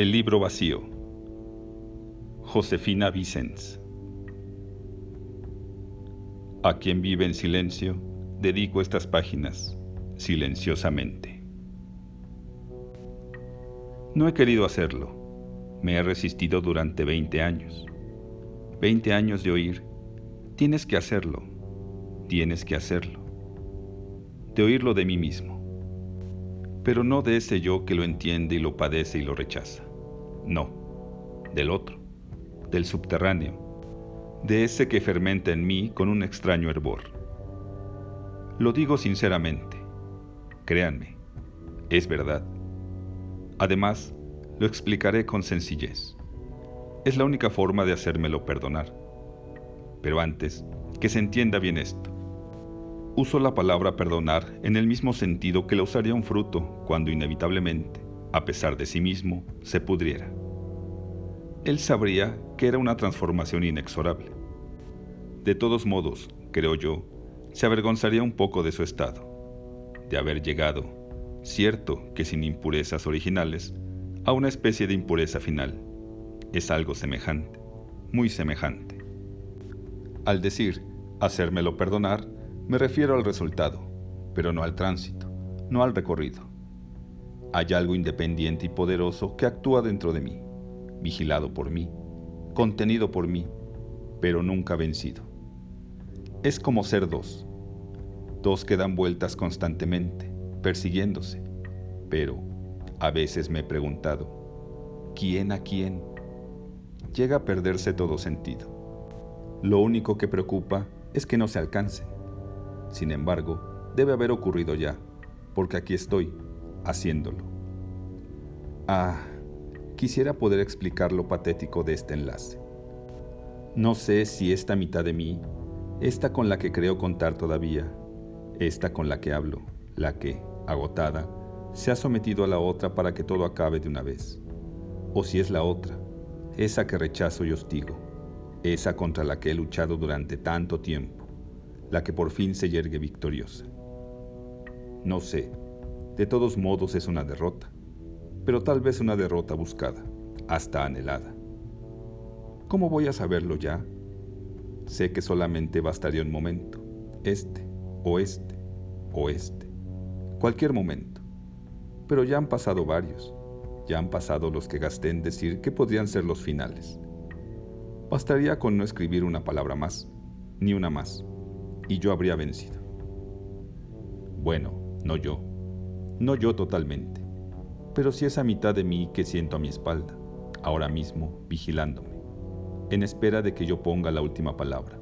El libro vacío. Josefina Vicens. A quien vive en silencio, dedico estas páginas silenciosamente. No he querido hacerlo. Me he resistido durante 20 años. 20 años de oír, tienes que hacerlo, tienes que hacerlo. De oírlo de mí mismo. Pero no de ese yo que lo entiende y lo padece y lo rechaza. No, del otro, del subterráneo, de ese que fermenta en mí con un extraño hervor. Lo digo sinceramente, créanme, es verdad. Además, lo explicaré con sencillez. Es la única forma de hacérmelo perdonar. Pero antes, que se entienda bien esto. Uso la palabra perdonar en el mismo sentido que la usaría un fruto cuando inevitablemente, a pesar de sí mismo, se pudriera. Él sabría que era una transformación inexorable. De todos modos, creo yo, se avergonzaría un poco de su estado, de haber llegado, cierto que sin impurezas originales, a una especie de impureza final. Es algo semejante, muy semejante. Al decir, hacérmelo perdonar, me refiero al resultado, pero no al tránsito, no al recorrido. Hay algo independiente y poderoso que actúa dentro de mí, vigilado por mí, contenido por mí, pero nunca vencido. Es como ser dos, dos que dan vueltas constantemente, persiguiéndose, pero a veces me he preguntado, ¿quién a quién? Llega a perderse todo sentido. Lo único que preocupa es que no se alcancen sin embargo, debe haber ocurrido ya, porque aquí estoy, haciéndolo. Ah, quisiera poder explicar lo patético de este enlace. No sé si esta mitad de mí, esta con la que creo contar todavía, esta con la que hablo, la que, agotada, se ha sometido a la otra para que todo acabe de una vez, o si es la otra, esa que rechazo y hostigo, esa contra la que he luchado durante tanto tiempo la que por fin se yergue victoriosa. No sé, de todos modos es una derrota, pero tal vez una derrota buscada, hasta anhelada. ¿Cómo voy a saberlo ya? Sé que solamente bastaría un momento, este, o este, o este, cualquier momento. Pero ya han pasado varios, ya han pasado los que gasté en decir que podrían ser los finales. Bastaría con no escribir una palabra más, ni una más y yo habría vencido. Bueno, no yo, no yo totalmente, pero sí esa mitad de mí que siento a mi espalda, ahora mismo vigilándome, en espera de que yo ponga la última palabra,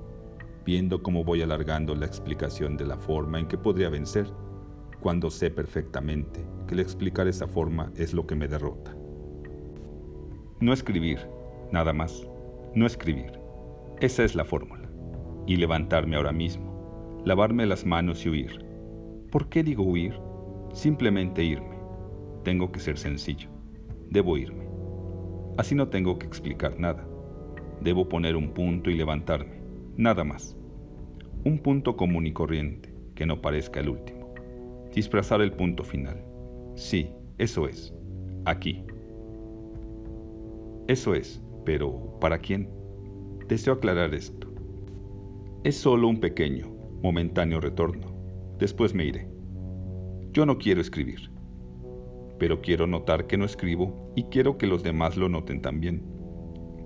viendo cómo voy alargando la explicación de la forma en que podría vencer, cuando sé perfectamente que el explicar esa forma es lo que me derrota. No escribir, nada más, no escribir. Esa es la fórmula. Y levantarme ahora mismo lavarme las manos y huir. ¿Por qué digo huir? Simplemente irme. Tengo que ser sencillo. Debo irme. Así no tengo que explicar nada. Debo poner un punto y levantarme. Nada más. Un punto común y corriente, que no parezca el último. Disfrazar el punto final. Sí, eso es. Aquí. Eso es, pero ¿para quién? Deseo aclarar esto. Es solo un pequeño, momentáneo retorno. Después me iré. Yo no quiero escribir, pero quiero notar que no escribo y quiero que los demás lo noten también.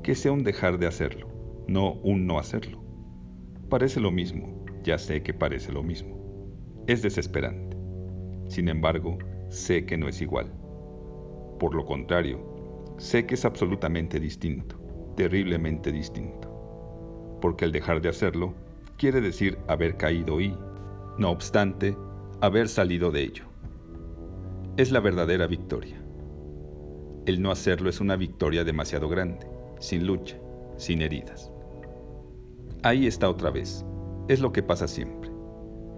Que sea un dejar de hacerlo, no un no hacerlo. Parece lo mismo, ya sé que parece lo mismo. Es desesperante. Sin embargo, sé que no es igual. Por lo contrario, sé que es absolutamente distinto, terriblemente distinto. Porque al dejar de hacerlo, quiere decir haber caído y, no obstante, haber salido de ello. Es la verdadera victoria. El no hacerlo es una victoria demasiado grande, sin lucha, sin heridas. Ahí está otra vez. Es lo que pasa siempre.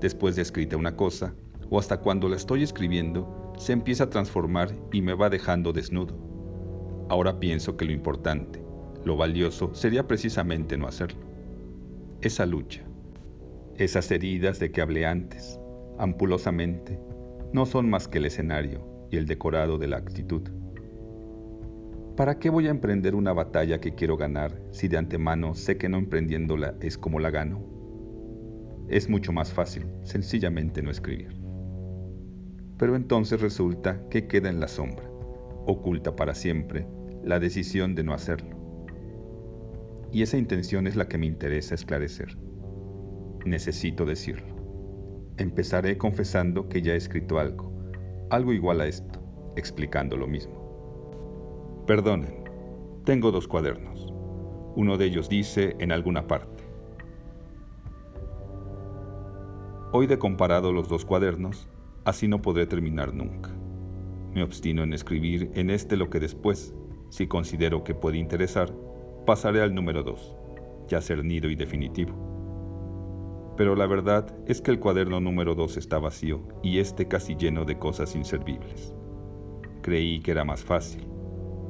Después de escrita una cosa, o hasta cuando la estoy escribiendo, se empieza a transformar y me va dejando desnudo. Ahora pienso que lo importante, lo valioso, sería precisamente no hacerlo. Esa lucha, esas heridas de que hablé antes, ampulosamente, no son más que el escenario y el decorado de la actitud. ¿Para qué voy a emprender una batalla que quiero ganar si de antemano sé que no emprendiéndola es como la gano? Es mucho más fácil, sencillamente no escribir. Pero entonces resulta que queda en la sombra, oculta para siempre la decisión de no hacerlo. Y esa intención es la que me interesa esclarecer. Necesito decirlo. Empezaré confesando que ya he escrito algo, algo igual a esto, explicando lo mismo. Perdonen, tengo dos cuadernos. Uno de ellos dice en alguna parte. Hoy de comparado los dos cuadernos, así no podré terminar nunca. Me obstino en escribir en este lo que después, si considero que puede interesar, pasaré al número dos, ya cernido y definitivo. Pero la verdad es que el cuaderno número dos está vacío y este casi lleno de cosas inservibles. Creí que era más fácil,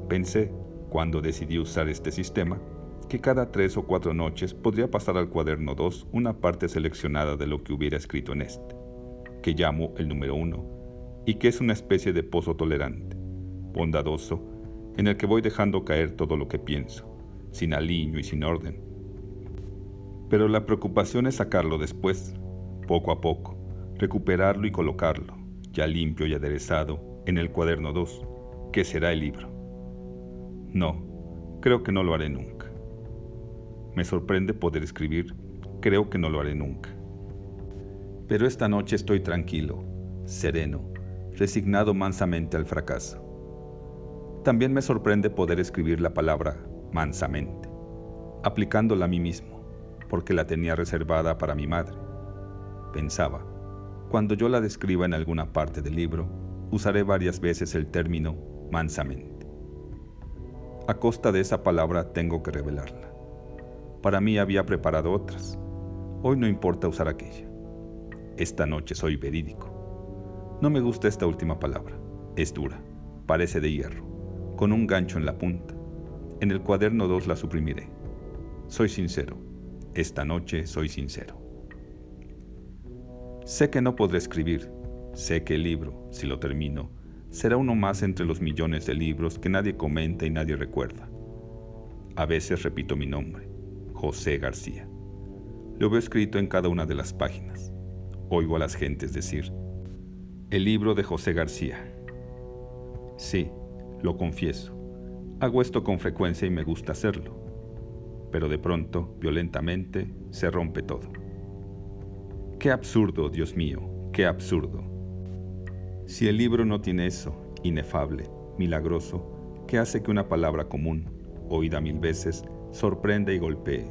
Pensé, cuando decidí usar este sistema, que cada tres o cuatro noches podría pasar al cuaderno 2 una parte seleccionada de lo que hubiera escrito en este, que llamo el número 1, y que es una especie de pozo tolerante, bondadoso, en el que voy dejando caer todo lo que pienso, sin aliño y sin orden. Pero la preocupación es sacarlo después, poco a poco, recuperarlo y colocarlo, ya limpio y aderezado, en el cuaderno 2, que será el libro. No, creo que no lo haré nunca. Me sorprende poder escribir, creo que no lo haré nunca. Pero esta noche estoy tranquilo, sereno, resignado mansamente al fracaso. También me sorprende poder escribir la palabra mansamente, aplicándola a mí mismo, porque la tenía reservada para mi madre. Pensaba, cuando yo la describa en alguna parte del libro, usaré varias veces el término mansamente. A costa de esa palabra tengo que revelarla. Para mí había preparado otras. Hoy no importa usar aquella. Esta noche soy verídico. No me gusta esta última palabra. Es dura. Parece de hierro. Con un gancho en la punta. En el cuaderno 2 la suprimiré. Soy sincero. Esta noche soy sincero. Sé que no podré escribir. Sé que el libro, si lo termino, será uno más entre los millones de libros que nadie comenta y nadie recuerda. A veces repito mi nombre, José García. Lo veo escrito en cada una de las páginas. Oigo a las gentes decir, el libro de José García. Sí, lo confieso. Hago esto con frecuencia y me gusta hacerlo. Pero de pronto, violentamente, se rompe todo. Qué absurdo, Dios mío, qué absurdo. Si el libro no tiene eso, inefable, milagroso, que hace que una palabra común, oída mil veces, sorprenda y golpee.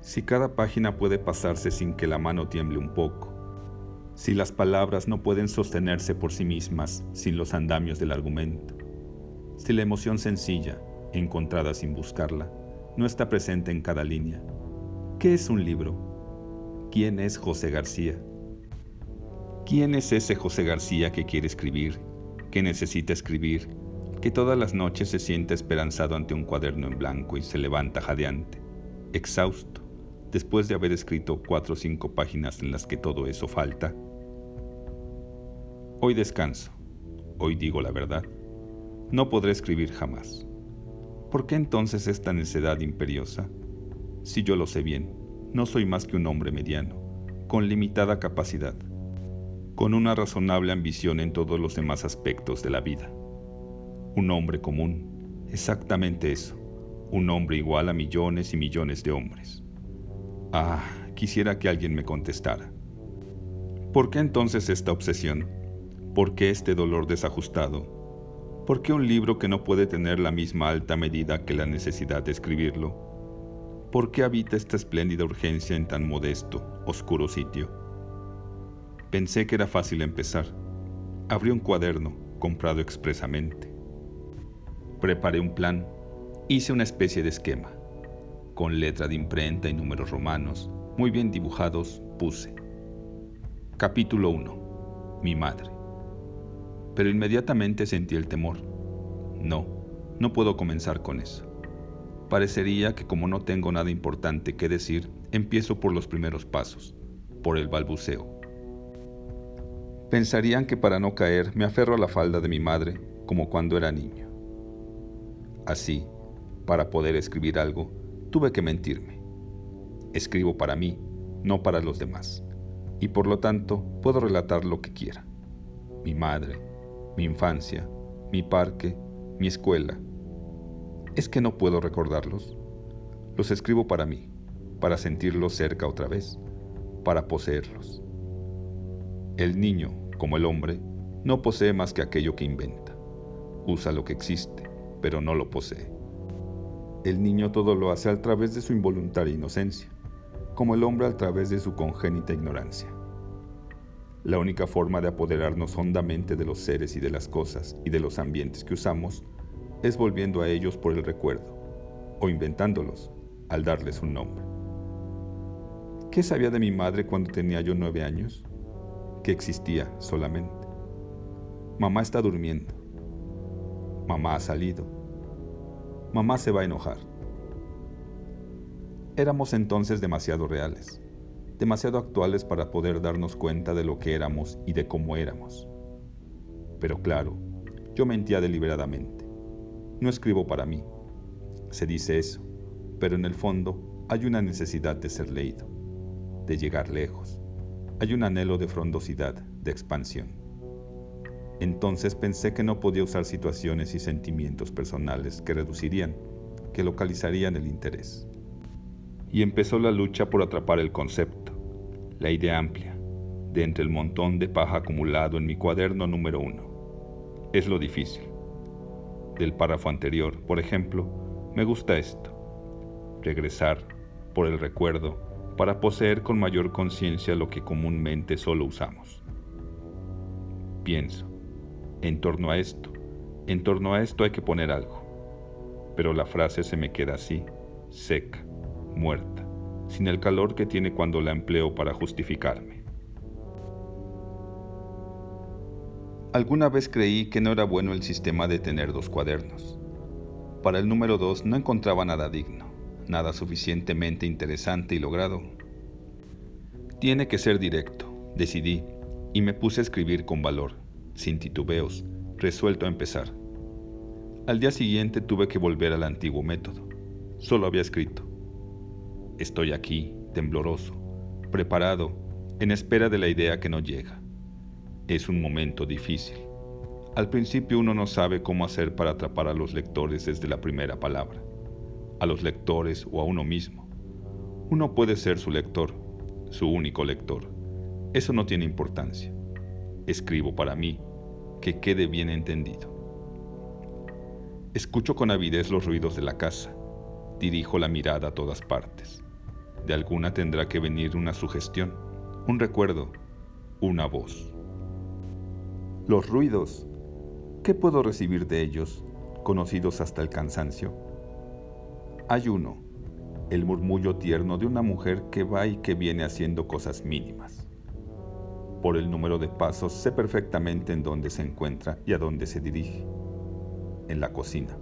Si cada página puede pasarse sin que la mano tiemble un poco, si las palabras no pueden sostenerse por sí mismas sin los andamios del argumento, si la emoción sencilla, encontrada sin buscarla, no está presente en cada línea, ¿qué es un libro? ¿Quién es José García? ¿Quién es ese José García que quiere escribir, que necesita escribir, que todas las noches se siente esperanzado ante un cuaderno en blanco y se levanta jadeante, exhausto, después de haber escrito cuatro o cinco páginas en las que todo eso falta? Hoy descanso, hoy digo la verdad. No podré escribir jamás. ¿Por qué entonces esta necedad imperiosa? Si yo lo sé bien, no soy más que un hombre mediano, con limitada capacidad con una razonable ambición en todos los demás aspectos de la vida. Un hombre común, exactamente eso, un hombre igual a millones y millones de hombres. Ah, quisiera que alguien me contestara. ¿Por qué entonces esta obsesión? ¿Por qué este dolor desajustado? ¿Por qué un libro que no puede tener la misma alta medida que la necesidad de escribirlo? ¿Por qué habita esta espléndida urgencia en tan modesto, oscuro sitio? Pensé que era fácil empezar. Abrí un cuaderno, comprado expresamente. Preparé un plan, hice una especie de esquema. Con letra de imprenta y números romanos, muy bien dibujados, puse. Capítulo 1. Mi madre. Pero inmediatamente sentí el temor. No, no puedo comenzar con eso. Parecería que como no tengo nada importante que decir, empiezo por los primeros pasos, por el balbuceo. Pensarían que para no caer me aferro a la falda de mi madre como cuando era niño. Así, para poder escribir algo, tuve que mentirme. Escribo para mí, no para los demás, y por lo tanto puedo relatar lo que quiera. Mi madre, mi infancia, mi parque, mi escuela. ¿Es que no puedo recordarlos? Los escribo para mí, para sentirlos cerca otra vez, para poseerlos. El niño, como el hombre, no posee más que aquello que inventa. Usa lo que existe, pero no lo posee. El niño todo lo hace a través de su involuntaria inocencia, como el hombre a través de su congénita ignorancia. La única forma de apoderarnos hondamente de los seres y de las cosas y de los ambientes que usamos es volviendo a ellos por el recuerdo, o inventándolos al darles un nombre. ¿Qué sabía de mi madre cuando tenía yo nueve años? Que existía solamente. Mamá está durmiendo. Mamá ha salido. Mamá se va a enojar. Éramos entonces demasiado reales, demasiado actuales para poder darnos cuenta de lo que éramos y de cómo éramos. Pero claro, yo mentía deliberadamente. No escribo para mí. Se dice eso, pero en el fondo hay una necesidad de ser leído, de llegar lejos. Hay un anhelo de frondosidad, de expansión. Entonces pensé que no podía usar situaciones y sentimientos personales que reducirían, que localizarían el interés. Y empezó la lucha por atrapar el concepto, la idea amplia, de entre el montón de paja acumulado en mi cuaderno número uno. Es lo difícil. Del párrafo anterior, por ejemplo, me gusta esto regresar por el recuerdo para poseer con mayor conciencia lo que comúnmente solo usamos. Pienso, en torno a esto, en torno a esto hay que poner algo, pero la frase se me queda así, seca, muerta, sin el calor que tiene cuando la empleo para justificarme. Alguna vez creí que no era bueno el sistema de tener dos cuadernos. Para el número dos no encontraba nada digno nada suficientemente interesante y logrado. Tiene que ser directo, decidí, y me puse a escribir con valor, sin titubeos, resuelto a empezar. Al día siguiente tuve que volver al antiguo método. Solo había escrito. Estoy aquí, tembloroso, preparado, en espera de la idea que no llega. Es un momento difícil. Al principio uno no sabe cómo hacer para atrapar a los lectores desde la primera palabra a los lectores o a uno mismo. Uno puede ser su lector, su único lector. Eso no tiene importancia. Escribo para mí, que quede bien entendido. Escucho con avidez los ruidos de la casa. Dirijo la mirada a todas partes. De alguna tendrá que venir una sugestión, un recuerdo, una voz. Los ruidos, ¿qué puedo recibir de ellos, conocidos hasta el cansancio? Hay uno, el murmullo tierno de una mujer que va y que viene haciendo cosas mínimas. Por el número de pasos sé perfectamente en dónde se encuentra y a dónde se dirige. En la cocina,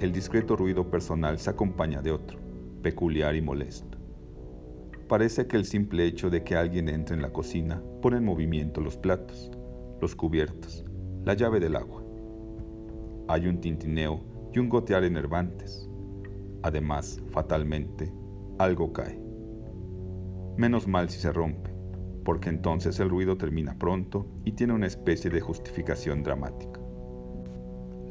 el discreto ruido personal se acompaña de otro, peculiar y molesto. Parece que el simple hecho de que alguien entre en la cocina pone en movimiento los platos, los cubiertos, la llave del agua. Hay un tintineo y un gotear enervantes, Además, fatalmente, algo cae. Menos mal si se rompe, porque entonces el ruido termina pronto y tiene una especie de justificación dramática.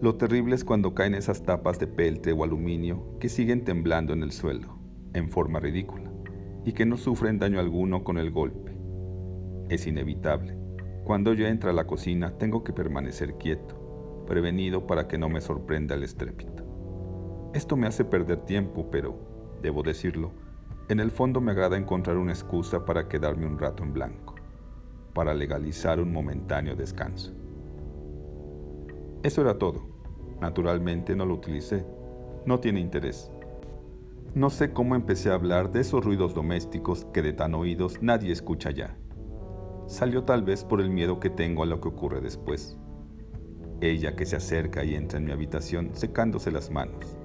Lo terrible es cuando caen esas tapas de peltre o aluminio que siguen temblando en el suelo, en forma ridícula, y que no sufren daño alguno con el golpe. Es inevitable. Cuando yo entro a la cocina tengo que permanecer quieto, prevenido para que no me sorprenda el estrépito. Esto me hace perder tiempo, pero, debo decirlo, en el fondo me agrada encontrar una excusa para quedarme un rato en blanco, para legalizar un momentáneo descanso. Eso era todo. Naturalmente no lo utilicé. No tiene interés. No sé cómo empecé a hablar de esos ruidos domésticos que de tan oídos nadie escucha ya. Salió tal vez por el miedo que tengo a lo que ocurre después. Ella que se acerca y entra en mi habitación secándose las manos.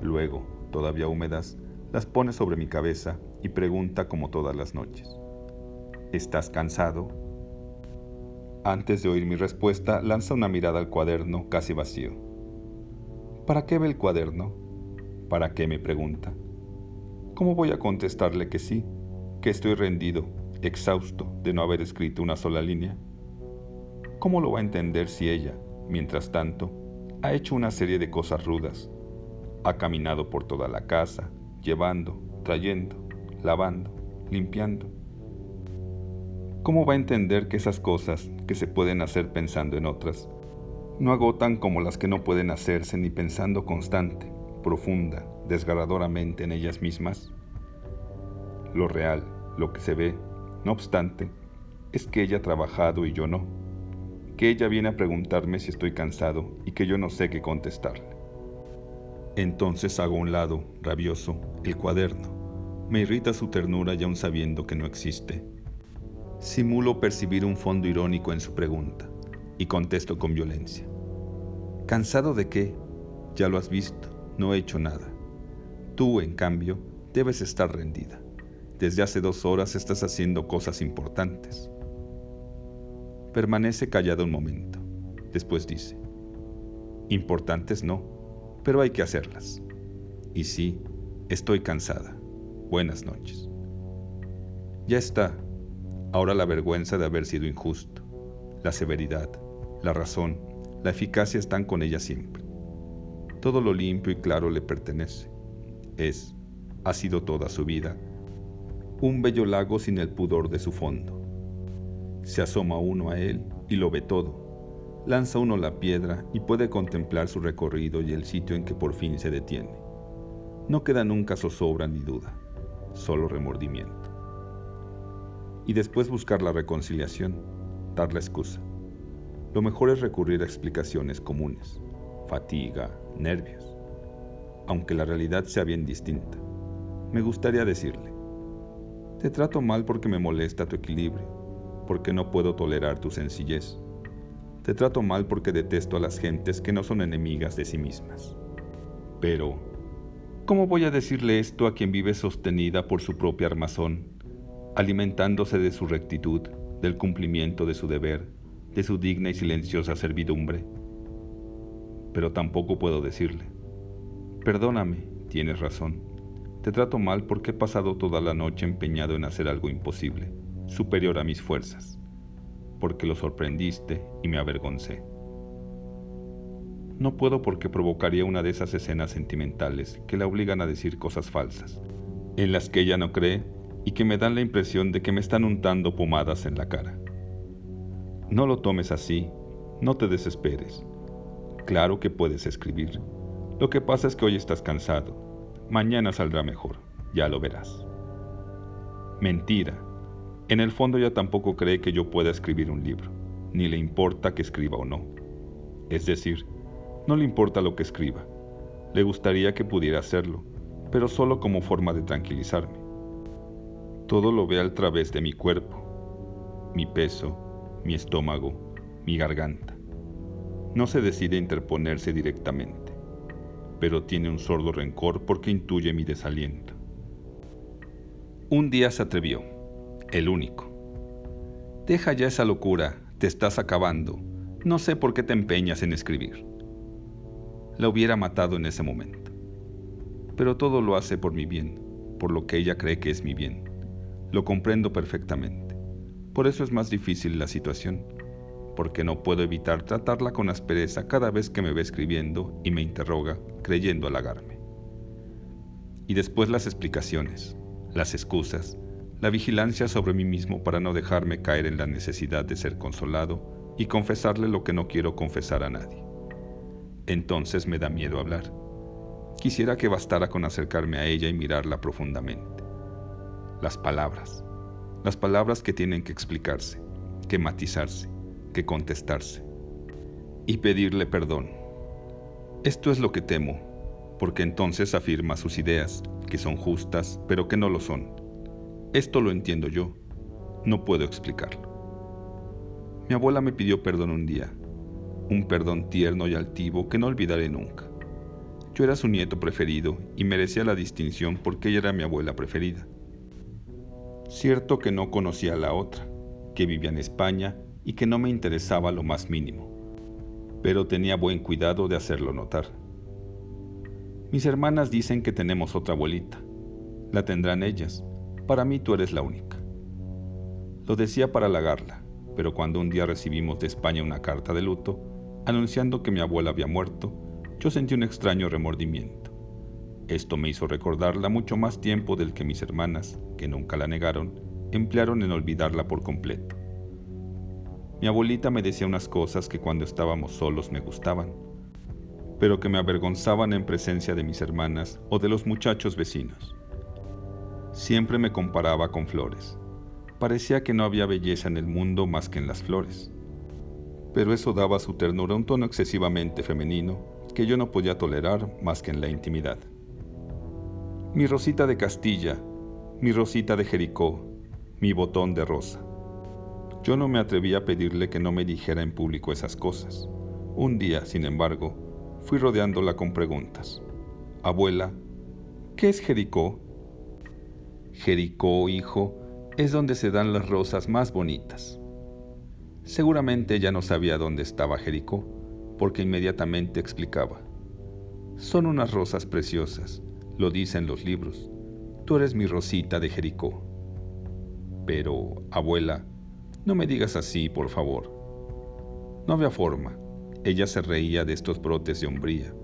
Luego, todavía húmedas, las pone sobre mi cabeza y pregunta como todas las noches. ¿Estás cansado? Antes de oír mi respuesta, lanza una mirada al cuaderno casi vacío. ¿Para qué ve el cuaderno? ¿Para qué me pregunta? ¿Cómo voy a contestarle que sí, que estoy rendido, exhausto de no haber escrito una sola línea? ¿Cómo lo va a entender si ella, mientras tanto, ha hecho una serie de cosas rudas? Ha caminado por toda la casa, llevando, trayendo, lavando, limpiando. ¿Cómo va a entender que esas cosas que se pueden hacer pensando en otras no agotan como las que no pueden hacerse ni pensando constante, profunda, desgarradoramente en ellas mismas? Lo real, lo que se ve, no obstante, es que ella ha trabajado y yo no, que ella viene a preguntarme si estoy cansado y que yo no sé qué contestarle. Entonces hago a un lado, rabioso, el cuaderno. Me irrita su ternura y aún sabiendo que no existe. Simulo percibir un fondo irónico en su pregunta y contesto con violencia. ¿Cansado de qué? Ya lo has visto, no he hecho nada. Tú, en cambio, debes estar rendida. Desde hace dos horas estás haciendo cosas importantes. Permanece callado un momento. Después dice, importantes no, pero hay que hacerlas. Y sí, estoy cansada. Buenas noches. Ya está. Ahora la vergüenza de haber sido injusto, la severidad, la razón, la eficacia están con ella siempre. Todo lo limpio y claro le pertenece. Es, ha sido toda su vida, un bello lago sin el pudor de su fondo. Se asoma uno a él y lo ve todo. Lanza uno la piedra y puede contemplar su recorrido y el sitio en que por fin se detiene. No queda nunca zozobra ni duda, solo remordimiento. Y después buscar la reconciliación, dar la excusa. Lo mejor es recurrir a explicaciones comunes, fatiga, nervios, aunque la realidad sea bien distinta. Me gustaría decirle, te trato mal porque me molesta tu equilibrio, porque no puedo tolerar tu sencillez. Te trato mal porque detesto a las gentes que no son enemigas de sí mismas. Pero, ¿cómo voy a decirle esto a quien vive sostenida por su propia armazón, alimentándose de su rectitud, del cumplimiento de su deber, de su digna y silenciosa servidumbre. Pero tampoco puedo decirle, perdóname, tienes razón, te trato mal porque he pasado toda la noche empeñado en hacer algo imposible, superior a mis fuerzas, porque lo sorprendiste y me avergoncé. No puedo porque provocaría una de esas escenas sentimentales que la obligan a decir cosas falsas, en las que ella no cree y que me dan la impresión de que me están untando pomadas en la cara. No lo tomes así, no te desesperes. Claro que puedes escribir. Lo que pasa es que hoy estás cansado. Mañana saldrá mejor, ya lo verás. Mentira. En el fondo ya tampoco cree que yo pueda escribir un libro, ni le importa que escriba o no. Es decir, no le importa lo que escriba. Le gustaría que pudiera hacerlo, pero solo como forma de tranquilizarme. Todo lo ve al través de mi cuerpo, mi peso, mi estómago, mi garganta. No se decide interponerse directamente, pero tiene un sordo rencor porque intuye mi desaliento. Un día se atrevió, el único. Deja ya esa locura, te estás acabando, no sé por qué te empeñas en escribir. La hubiera matado en ese momento. Pero todo lo hace por mi bien, por lo que ella cree que es mi bien. Lo comprendo perfectamente. Por eso es más difícil la situación, porque no puedo evitar tratarla con aspereza cada vez que me ve escribiendo y me interroga, creyendo halagarme. Y después las explicaciones, las excusas, la vigilancia sobre mí mismo para no dejarme caer en la necesidad de ser consolado y confesarle lo que no quiero confesar a nadie. Entonces me da miedo hablar. Quisiera que bastara con acercarme a ella y mirarla profundamente. Las palabras, las palabras que tienen que explicarse, que matizarse, que contestarse y pedirle perdón. Esto es lo que temo, porque entonces afirma sus ideas, que son justas, pero que no lo son. Esto lo entiendo yo, no puedo explicarlo. Mi abuela me pidió perdón un día, un perdón tierno y altivo que no olvidaré nunca. Yo era su nieto preferido y merecía la distinción porque ella era mi abuela preferida. Cierto que no conocía a la otra, que vivía en España y que no me interesaba lo más mínimo, pero tenía buen cuidado de hacerlo notar. Mis hermanas dicen que tenemos otra abuelita. La tendrán ellas. Para mí tú eres la única. Lo decía para halagarla, pero cuando un día recibimos de España una carta de luto, anunciando que mi abuela había muerto, yo sentí un extraño remordimiento. Esto me hizo recordarla mucho más tiempo del que mis hermanas, que nunca la negaron, emplearon en olvidarla por completo. Mi abuelita me decía unas cosas que cuando estábamos solos me gustaban, pero que me avergonzaban en presencia de mis hermanas o de los muchachos vecinos. Siempre me comparaba con flores. Parecía que no había belleza en el mundo más que en las flores. Pero eso daba a su ternura un tono excesivamente femenino que yo no podía tolerar más que en la intimidad. Mi Rosita de Castilla, mi Rosita de Jericó, mi botón de rosa. Yo no me atreví a pedirle que no me dijera en público esas cosas. Un día, sin embargo, fui rodeándola con preguntas. Abuela, ¿qué es Jericó? Jericó, hijo, es donde se dan las rosas más bonitas. Seguramente ella no sabía dónde estaba Jericó, porque inmediatamente explicaba. Son unas rosas preciosas, lo dicen los libros. Tú eres mi rosita de Jericó. Pero, abuela, no me digas así, por favor. No había forma. Ella se reía de estos brotes de hombría.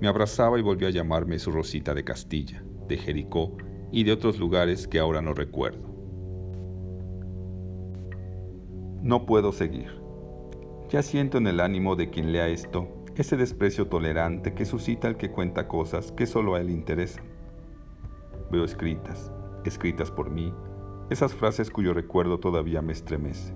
Me abrazaba y volvió a llamarme su Rosita de Castilla, de Jericó y de otros lugares que ahora no recuerdo. No puedo seguir. Ya siento en el ánimo de quien lea esto ese desprecio tolerante que suscita el que cuenta cosas que solo a él interesan. Veo escritas, escritas por mí, esas frases cuyo recuerdo todavía me estremece,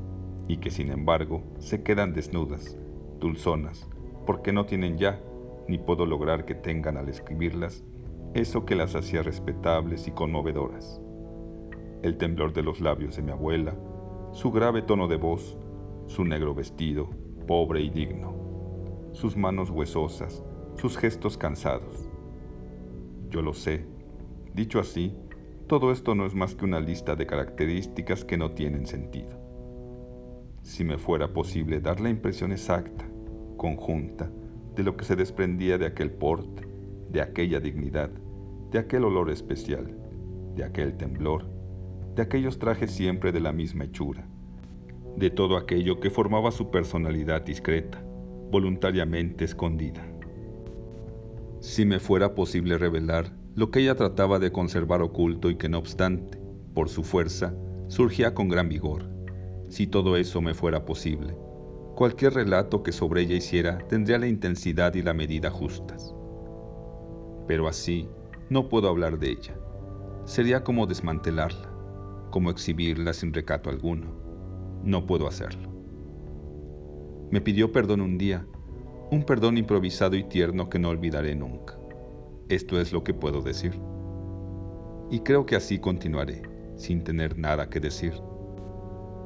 y que sin embargo se quedan desnudas, dulzonas, porque no tienen ya, ni puedo lograr que tengan al escribirlas, eso que las hacía respetables y conmovedoras. El temblor de los labios de mi abuela, su grave tono de voz, su negro vestido, pobre y digno, sus manos huesosas, sus gestos cansados. Yo lo sé, dicho así, todo esto no es más que una lista de características que no tienen sentido. Si me fuera posible dar la impresión exacta, conjunta, de lo que se desprendía de aquel porte, de aquella dignidad, de aquel olor especial, de aquel temblor, de aquellos trajes siempre de la misma hechura, de todo aquello que formaba su personalidad discreta, voluntariamente escondida. Si me fuera posible revelar lo que ella trataba de conservar oculto y que no obstante, por su fuerza, surgía con gran vigor. Si todo eso me fuera posible, cualquier relato que sobre ella hiciera tendría la intensidad y la medida justas. Pero así no puedo hablar de ella. Sería como desmantelarla, como exhibirla sin recato alguno. No puedo hacerlo. Me pidió perdón un día, un perdón improvisado y tierno que no olvidaré nunca. Esto es lo que puedo decir. Y creo que así continuaré, sin tener nada que decir.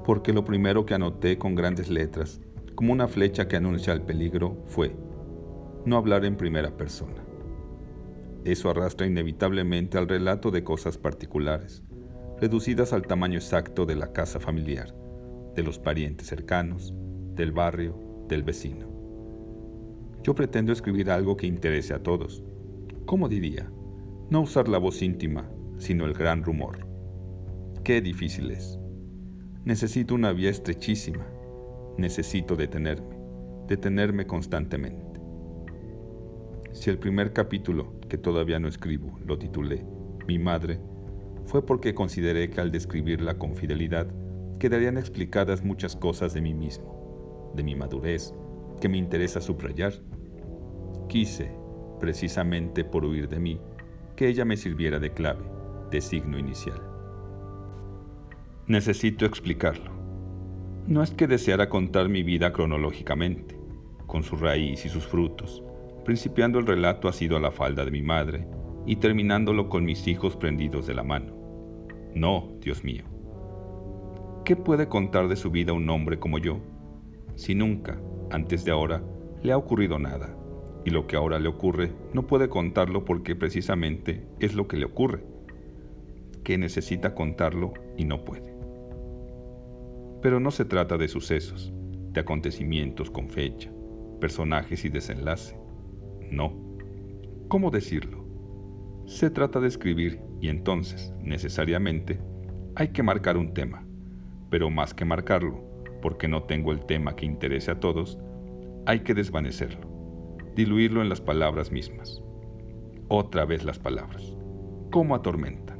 Porque lo primero que anoté con grandes letras, como una flecha que anuncia el peligro, fue no hablar en primera persona. Eso arrastra inevitablemente al relato de cosas particulares, reducidas al tamaño exacto de la casa familiar, de los parientes cercanos, del barrio, del vecino. Yo pretendo escribir algo que interese a todos, ¿cómo diría? No usar la voz íntima, sino el gran rumor. Qué difícil es. Necesito una vía estrechísima. Necesito detenerme, detenerme constantemente. Si el primer capítulo, que todavía no escribo, lo titulé Mi madre, fue porque consideré que al describirla con fidelidad quedarían explicadas muchas cosas de mí mismo, de mi madurez, que me interesa subrayar. Quise, precisamente por huir de mí, que ella me sirviera de clave, de signo inicial. Necesito explicarlo. No es que deseara contar mi vida cronológicamente, con su raíz y sus frutos, principiando el relato sido a la falda de mi madre y terminándolo con mis hijos prendidos de la mano. No, Dios mío. ¿Qué puede contar de su vida un hombre como yo, si nunca, antes de ahora, le ha ocurrido nada? Y lo que ahora le ocurre no puede contarlo porque precisamente es lo que le ocurre, que necesita contarlo y no puede. Pero no se trata de sucesos, de acontecimientos con fecha, personajes y desenlace. No. ¿Cómo decirlo? Se trata de escribir y entonces, necesariamente, hay que marcar un tema. Pero más que marcarlo, porque no tengo el tema que interese a todos, hay que desvanecerlo, diluirlo en las palabras mismas. Otra vez las palabras. ¿Cómo atormentan?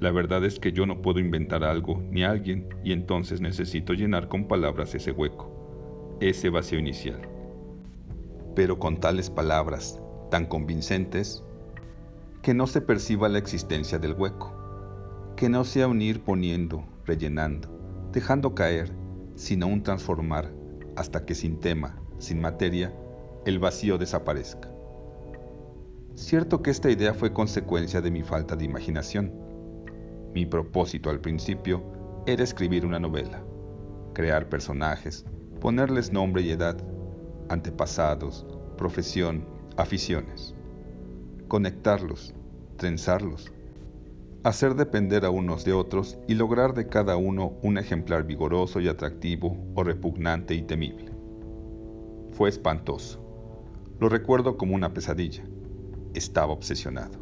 La verdad es que yo no puedo inventar algo ni alguien y entonces necesito llenar con palabras ese hueco, ese vacío inicial. Pero con tales palabras tan convincentes que no se perciba la existencia del hueco, que no sea un ir poniendo, rellenando, dejando caer, sino un transformar hasta que sin tema, sin materia, el vacío desaparezca. Cierto que esta idea fue consecuencia de mi falta de imaginación. Mi propósito al principio era escribir una novela, crear personajes, ponerles nombre y edad, antepasados, profesión, aficiones, conectarlos, trenzarlos, hacer depender a unos de otros y lograr de cada uno un ejemplar vigoroso y atractivo o repugnante y temible. Fue espantoso. Lo recuerdo como una pesadilla. Estaba obsesionado.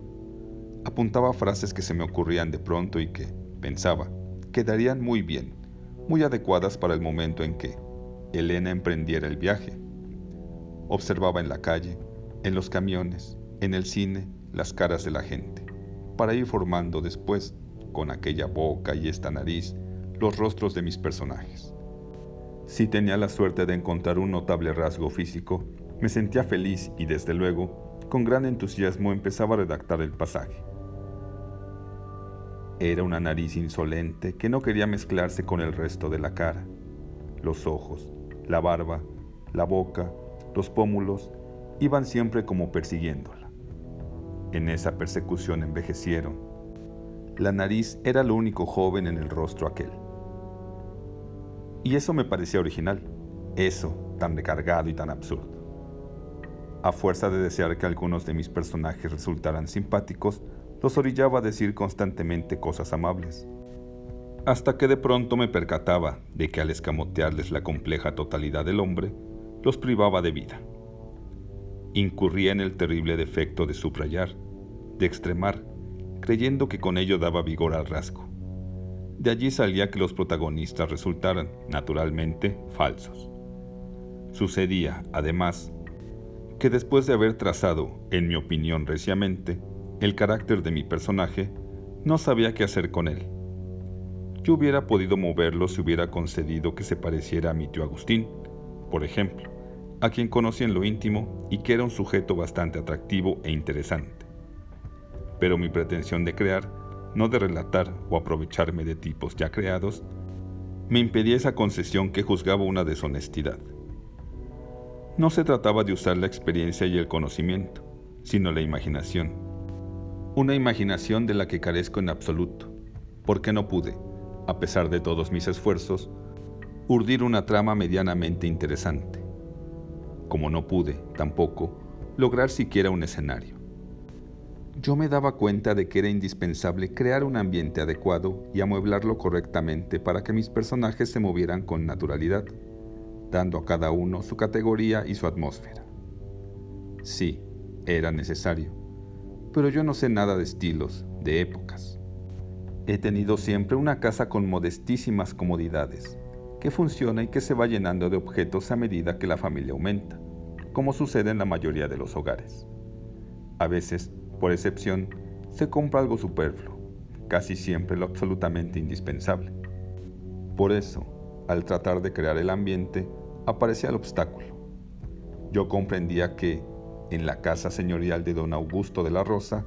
Apuntaba frases que se me ocurrían de pronto y que, pensaba, quedarían muy bien, muy adecuadas para el momento en que Elena emprendiera el viaje. Observaba en la calle, en los camiones, en el cine, las caras de la gente, para ir formando después, con aquella boca y esta nariz, los rostros de mis personajes. Si tenía la suerte de encontrar un notable rasgo físico, me sentía feliz y desde luego, con gran entusiasmo empezaba a redactar el pasaje. Era una nariz insolente que no quería mezclarse con el resto de la cara. Los ojos, la barba, la boca, los pómulos iban siempre como persiguiéndola. En esa persecución envejecieron. La nariz era lo único joven en el rostro aquel. Y eso me parecía original, eso tan recargado y tan absurdo. A fuerza de desear que algunos de mis personajes resultaran simpáticos, los orillaba a decir constantemente cosas amables. Hasta que de pronto me percataba de que al escamotearles la compleja totalidad del hombre, los privaba de vida incurría en el terrible defecto de subrayar, de extremar, creyendo que con ello daba vigor al rasgo. De allí salía que los protagonistas resultaran, naturalmente, falsos. Sucedía, además, que después de haber trazado, en mi opinión reciamente, el carácter de mi personaje, no sabía qué hacer con él. Yo hubiera podido moverlo si hubiera concedido que se pareciera a mi tío Agustín, por ejemplo a quien conocí en lo íntimo y que era un sujeto bastante atractivo e interesante. Pero mi pretensión de crear, no de relatar o aprovecharme de tipos ya creados, me impedía esa concesión que juzgaba una deshonestidad. No se trataba de usar la experiencia y el conocimiento, sino la imaginación. Una imaginación de la que carezco en absoluto, porque no pude, a pesar de todos mis esfuerzos, urdir una trama medianamente interesante como no pude, tampoco, lograr siquiera un escenario. Yo me daba cuenta de que era indispensable crear un ambiente adecuado y amueblarlo correctamente para que mis personajes se movieran con naturalidad, dando a cada uno su categoría y su atmósfera. Sí, era necesario, pero yo no sé nada de estilos, de épocas. He tenido siempre una casa con modestísimas comodidades, que funciona y que se va llenando de objetos a medida que la familia aumenta como sucede en la mayoría de los hogares. A veces, por excepción, se compra algo superfluo, casi siempre lo absolutamente indispensable. Por eso, al tratar de crear el ambiente, aparecía el obstáculo. Yo comprendía que, en la casa señorial de don Augusto de la Rosa,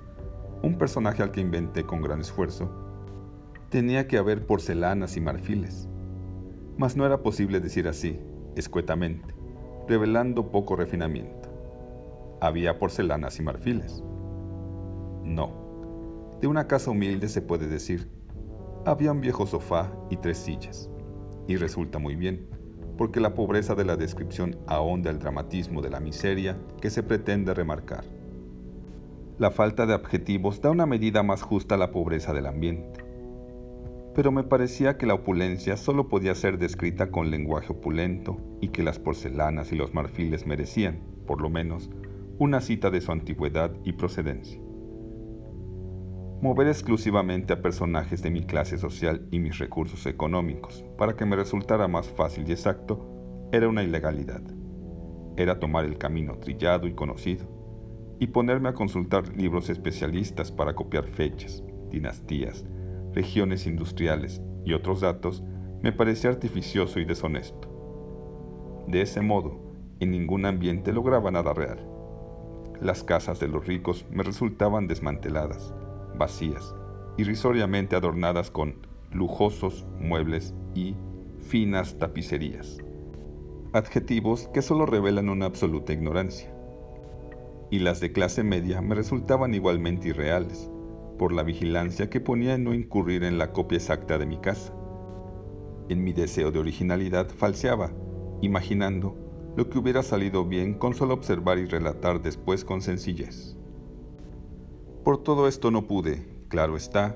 un personaje al que inventé con gran esfuerzo, tenía que haber porcelanas y marfiles. Mas no era posible decir así, escuetamente revelando poco refinamiento. Había porcelanas y marfiles. No, de una casa humilde se puede decir, había un viejo sofá y tres sillas. Y resulta muy bien, porque la pobreza de la descripción ahonda el dramatismo de la miseria que se pretende remarcar. La falta de adjetivos da una medida más justa a la pobreza del ambiente pero me parecía que la opulencia solo podía ser descrita con lenguaje opulento y que las porcelanas y los marfiles merecían, por lo menos, una cita de su antigüedad y procedencia. Mover exclusivamente a personajes de mi clase social y mis recursos económicos para que me resultara más fácil y exacto era una ilegalidad. Era tomar el camino trillado y conocido y ponerme a consultar libros especialistas para copiar fechas, dinastías, regiones industriales y otros datos me parecía artificioso y deshonesto. De ese modo, en ningún ambiente lograba nada real. Las casas de los ricos me resultaban desmanteladas, vacías, irrisoriamente adornadas con lujosos muebles y finas tapicerías. Adjetivos que solo revelan una absoluta ignorancia. Y las de clase media me resultaban igualmente irreales, por la vigilancia que ponía en no incurrir en la copia exacta de mi casa. En mi deseo de originalidad falseaba, imaginando lo que hubiera salido bien con solo observar y relatar después con sencillez. Por todo esto no pude, claro está,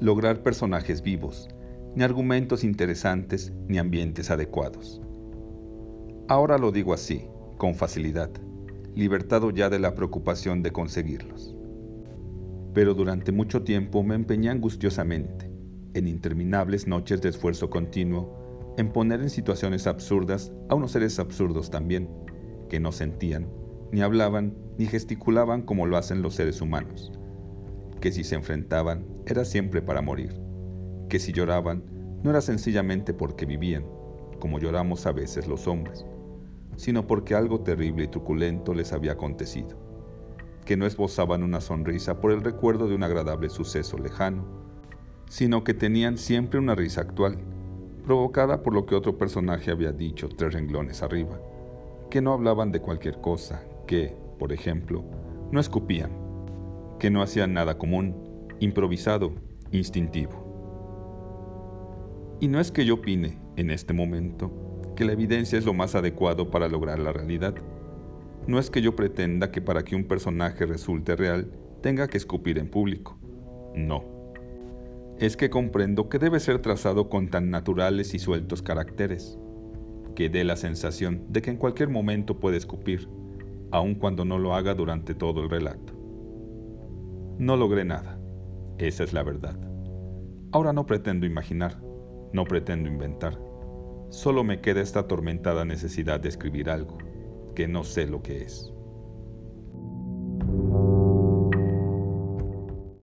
lograr personajes vivos, ni argumentos interesantes, ni ambientes adecuados. Ahora lo digo así, con facilidad, libertado ya de la preocupación de conseguirlos pero durante mucho tiempo me empeñé angustiosamente, en interminables noches de esfuerzo continuo, en poner en situaciones absurdas a unos seres absurdos también, que no sentían, ni hablaban, ni gesticulaban como lo hacen los seres humanos, que si se enfrentaban era siempre para morir, que si lloraban no era sencillamente porque vivían, como lloramos a veces los hombres, sino porque algo terrible y truculento les había acontecido. Que no esbozaban una sonrisa por el recuerdo de un agradable suceso lejano, sino que tenían siempre una risa actual, provocada por lo que otro personaje había dicho tres renglones arriba, que no hablaban de cualquier cosa, que, por ejemplo, no escupían, que no hacían nada común, improvisado, instintivo. Y no es que yo opine, en este momento, que la evidencia es lo más adecuado para lograr la realidad, no es que yo pretenda que para que un personaje resulte real tenga que escupir en público. No. Es que comprendo que debe ser trazado con tan naturales y sueltos caracteres, que dé la sensación de que en cualquier momento puede escupir, aun cuando no lo haga durante todo el relato. No logré nada, esa es la verdad. Ahora no pretendo imaginar, no pretendo inventar, solo me queda esta atormentada necesidad de escribir algo, que no sé lo que es.